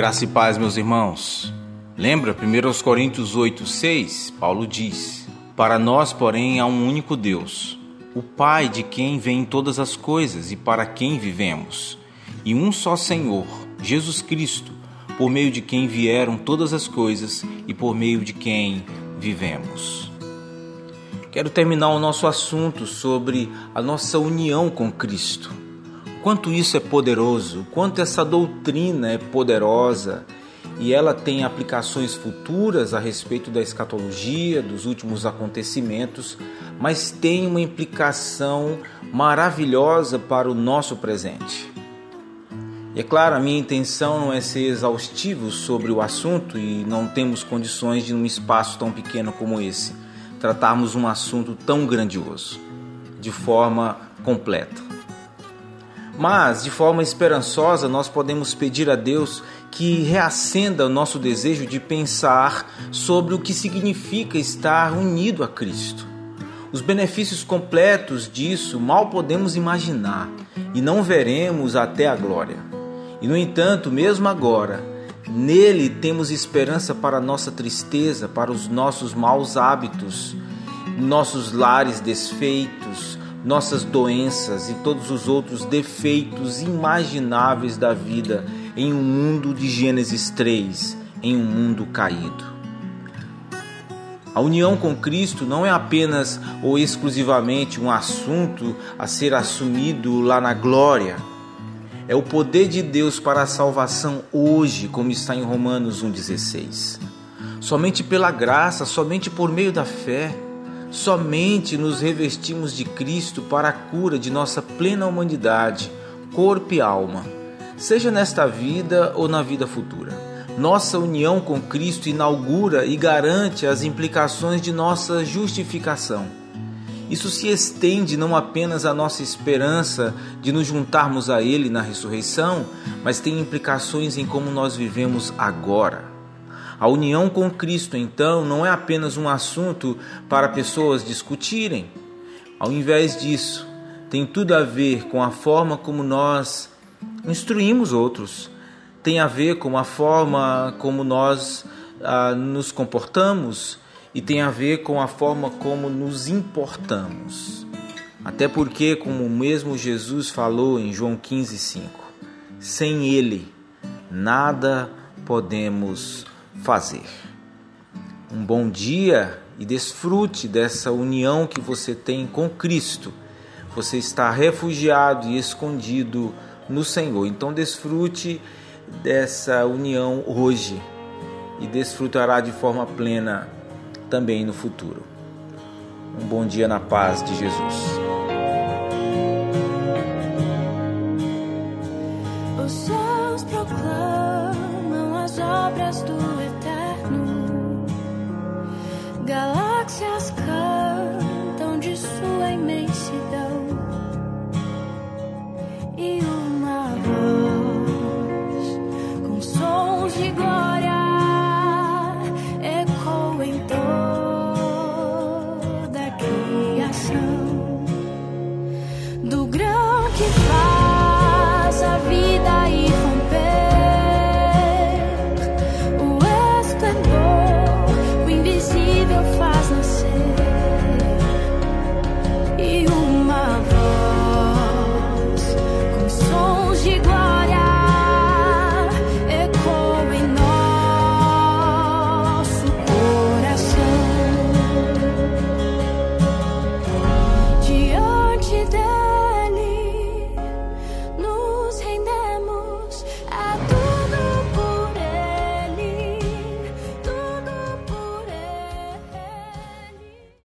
Graça e paz, meus irmãos. Lembra 1 Coríntios 8, 6? Paulo diz: Para nós, porém, há um único Deus, o Pai de quem vêm todas as coisas e para quem vivemos, e um só Senhor, Jesus Cristo, por meio de quem vieram todas as coisas e por meio de quem vivemos. Quero terminar o nosso assunto sobre a nossa união com Cristo. Quanto isso é poderoso, quanto essa doutrina é poderosa e ela tem aplicações futuras a respeito da escatologia, dos últimos acontecimentos, mas tem uma implicação maravilhosa para o nosso presente. E é claro, a minha intenção não é ser exaustivo sobre o assunto e não temos condições de, num espaço tão pequeno como esse, tratarmos um assunto tão grandioso de forma completa. Mas, de forma esperançosa, nós podemos pedir a Deus que reacenda o nosso desejo de pensar sobre o que significa estar unido a Cristo. Os benefícios completos disso mal podemos imaginar e não veremos até a glória. E, no entanto, mesmo agora, nele temos esperança para a nossa tristeza, para os nossos maus hábitos, nossos lares desfeitos, nossas doenças e todos os outros defeitos imagináveis da vida em um mundo de Gênesis 3, em um mundo caído. A união com Cristo não é apenas ou exclusivamente um assunto a ser assumido lá na glória. É o poder de Deus para a salvação hoje, como está em Romanos 1,16. Somente pela graça, somente por meio da fé Somente nos revestimos de Cristo para a cura de nossa plena humanidade, corpo e alma, seja nesta vida ou na vida futura. Nossa união com Cristo inaugura e garante as implicações de nossa justificação. Isso se estende não apenas à nossa esperança de nos juntarmos a Ele na ressurreição, mas tem implicações em como nós vivemos agora. A união com Cristo, então, não é apenas um assunto para pessoas discutirem. Ao invés disso, tem tudo a ver com a forma como nós instruímos outros, tem a ver com a forma como nós ah, nos comportamos e tem a ver com a forma como nos importamos. Até porque, como o mesmo Jesus falou em João 15,5, sem Ele nada podemos fazer. Um bom dia e desfrute dessa união que você tem com Cristo. Você está refugiado e escondido no Senhor. Então desfrute dessa união hoje e desfrutará de forma plena também no futuro. Um bom dia na paz de Jesus. Os céus proclamam as obras do Eterno. Galáxias cantam de sua imensidão. E uma voz com sons de glória.